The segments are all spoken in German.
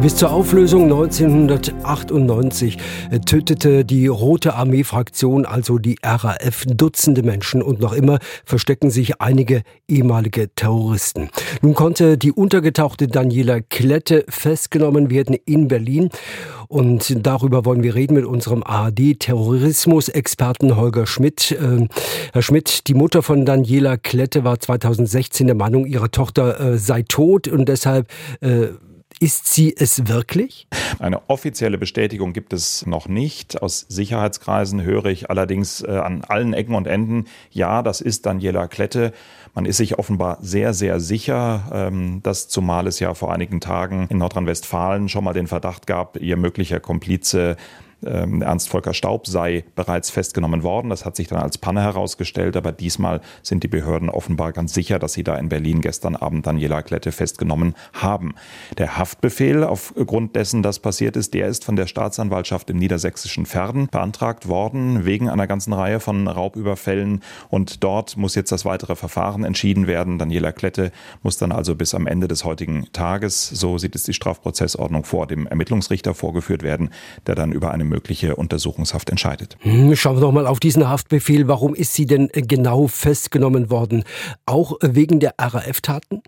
Bis zur Auflösung 1998 äh, tötete die Rote Armee-Fraktion, also die RAF, Dutzende Menschen und noch immer verstecken sich einige ehemalige Terroristen. Nun konnte die untergetauchte Daniela Klette festgenommen werden in Berlin. Und darüber wollen wir reden mit unserem ARD-Terrorismus-Experten Holger Schmidt. Äh, Herr Schmidt, die Mutter von Daniela Klette war 2016 der Meinung, ihre Tochter äh, sei tot und deshalb ist sie es wirklich? Eine offizielle Bestätigung gibt es noch nicht. Aus Sicherheitskreisen höre ich allerdings äh, an allen Ecken und Enden, ja, das ist Daniela Klette. Man ist sich offenbar sehr, sehr sicher, ähm, dass zumal es ja vor einigen Tagen in Nordrhein-Westfalen schon mal den Verdacht gab, ihr möglicher Komplize Ernst Volker Staub sei bereits festgenommen worden. Das hat sich dann als Panne herausgestellt, aber diesmal sind die Behörden offenbar ganz sicher, dass sie da in Berlin gestern Abend Daniela Klette festgenommen haben. Der Haftbefehl aufgrund dessen, das passiert ist, der ist von der Staatsanwaltschaft im niedersächsischen Verden beantragt worden, wegen einer ganzen Reihe von Raubüberfällen. Und dort muss jetzt das weitere Verfahren entschieden werden. Daniela Klette muss dann also bis am Ende des heutigen Tages, so sieht es die Strafprozessordnung vor, dem Ermittlungsrichter vorgeführt werden, der dann über eine mögliche Untersuchungshaft entscheidet. Hm, schauen wir doch mal auf diesen Haftbefehl. Warum ist sie denn genau festgenommen worden? Auch wegen der RAF-Taten?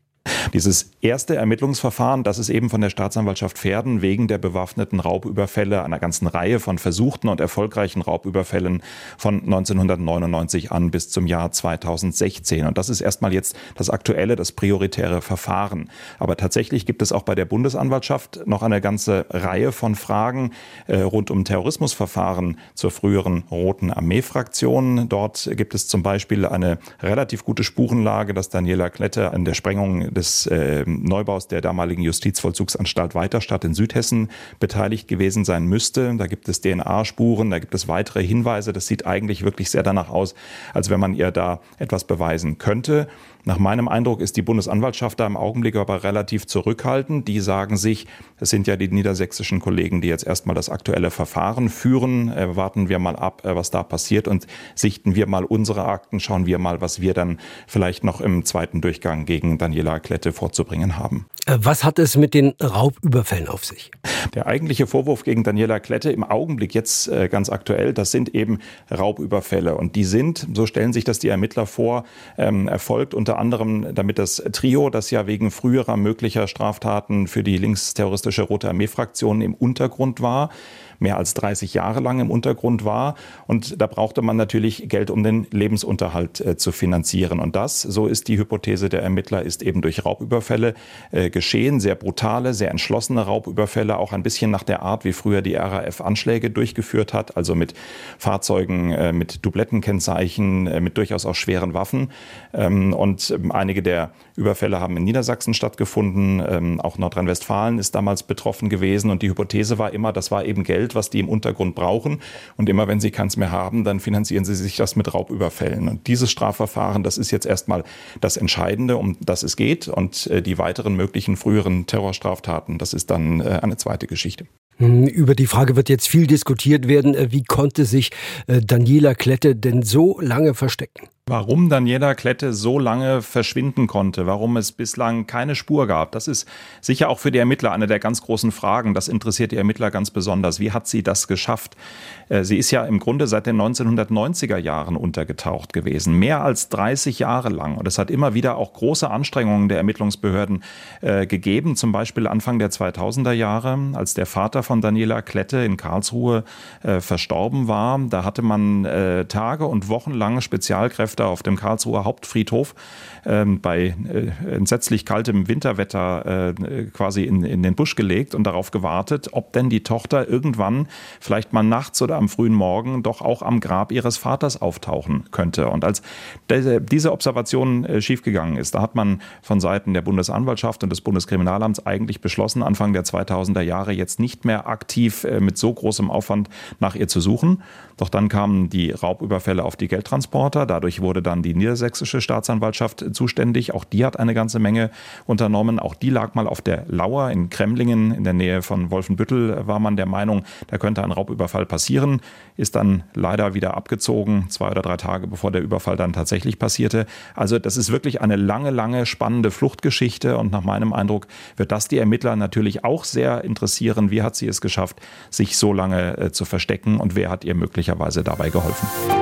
Dieses erste Ermittlungsverfahren, das ist eben von der Staatsanwaltschaft Pferden wegen der bewaffneten Raubüberfälle, einer ganzen Reihe von versuchten und erfolgreichen Raubüberfällen von 1999 an bis zum Jahr 2016. Und das ist erstmal jetzt das aktuelle, das prioritäre Verfahren. Aber tatsächlich gibt es auch bei der Bundesanwaltschaft noch eine ganze Reihe von Fragen äh, rund um Terrorismusverfahren zur früheren Roten Armee-Fraktion. Dort gibt es zum Beispiel eine relativ gute Spurenlage, dass Daniela Klette an der Sprengung des äh, Neubaus der damaligen Justizvollzugsanstalt Weiterstadt in Südhessen beteiligt gewesen sein müsste. Da gibt es DNA-Spuren, da gibt es weitere Hinweise. Das sieht eigentlich wirklich sehr danach aus, als wenn man ihr da etwas beweisen könnte. Nach meinem Eindruck ist die Bundesanwaltschaft da im Augenblick aber relativ zurückhaltend. Die sagen sich, es sind ja die niedersächsischen Kollegen, die jetzt erstmal das aktuelle Verfahren führen. Äh, warten wir mal ab, äh, was da passiert und sichten wir mal unsere Akten, schauen wir mal, was wir dann vielleicht noch im zweiten Durchgang gegen Daniela Klette vorzubringen haben. Äh, was hat es mit den Raubüberfällen auf sich? Der eigentliche Vorwurf gegen Daniela Klette im Augenblick jetzt äh, ganz aktuell, das sind eben Raubüberfälle. Und die sind, so stellen sich das die Ermittler vor, ähm, erfolgt unter anderem, damit das Trio, das ja wegen früherer möglicher Straftaten für die linksterroristische Rote Armee-Fraktion im Untergrund war, mehr als 30 Jahre lang im Untergrund war. Und da brauchte man natürlich Geld, um den Lebensunterhalt äh, zu finanzieren. Und das, so ist die Hypothese der Ermittler, ist eben durch Raubüberfälle äh, geschehen. Sehr brutale, sehr entschlossene Raubüberfälle, auch ein bisschen nach der Art, wie früher die RAF Anschläge durchgeführt hat, also mit Fahrzeugen, äh, mit Dublettenkennzeichen, äh, mit durchaus auch schweren Waffen. Ähm, und ähm, einige der Überfälle haben in Niedersachsen stattgefunden. Ähm, auch Nordrhein-Westfalen ist damals betroffen gewesen. Und die Hypothese war immer, das war eben Geld, was die im Untergrund brauchen. Und immer wenn sie keins mehr haben, dann finanzieren sie sich das mit Raubüberfällen. Und dieses Strafverfahren, das ist jetzt erstmal das Entscheidende, um das es geht. Und äh, die weiteren möglichen früheren Terrorstraftaten, das ist dann äh, eine zweite Geschichte. Über die Frage wird jetzt viel diskutiert werden. Äh, wie konnte sich Daniela Klette denn so lange verstecken? Warum Daniela Klette so lange verschwinden konnte, warum es bislang keine Spur gab, das ist sicher auch für die Ermittler eine der ganz großen Fragen. Das interessiert die Ermittler ganz besonders. Wie hat sie das geschafft? Äh, sie ist ja im Grunde seit den 1990er Jahren untergetaucht gewesen, mehr als 30 Jahre lang. Und es hat immer wieder auch große Anstrengungen der Ermittlungsbehörden äh, gegeben, zum Beispiel Anfang der 2000er Jahre, als der Vater von Daniela Klette in Karlsruhe äh, verstorben war. Da hatte man äh, Tage und Wochen lang Spezialkräfte Kräfte auf dem Karlsruher Hauptfriedhof ähm, bei äh, entsetzlich kaltem Winterwetter äh, quasi in, in den Busch gelegt und darauf gewartet, ob denn die Tochter irgendwann vielleicht mal nachts oder am frühen Morgen doch auch am Grab ihres Vaters auftauchen könnte. Und als diese Observation äh, schiefgegangen ist, da hat man von Seiten der Bundesanwaltschaft und des Bundeskriminalamts eigentlich beschlossen, Anfang der 2000er Jahre jetzt nicht mehr aktiv äh, mit so großem Aufwand nach ihr zu suchen. Doch dann kamen die Raubüberfälle auf die Geldtransporter. Dadurch wurde dann die niedersächsische Staatsanwaltschaft zuständig. Auch die hat eine ganze Menge unternommen. Auch die lag mal auf der Lauer in Kremlingen in der Nähe von Wolfenbüttel war man der Meinung, da könnte ein Raubüberfall passieren. Ist dann leider wieder abgezogen, zwei oder drei Tage bevor der Überfall dann tatsächlich passierte. Also das ist wirklich eine lange, lange spannende Fluchtgeschichte und nach meinem Eindruck wird das die Ermittler natürlich auch sehr interessieren. Wie hat sie es geschafft, sich so lange äh, zu verstecken und wer hat ihr möglicherweise dabei geholfen?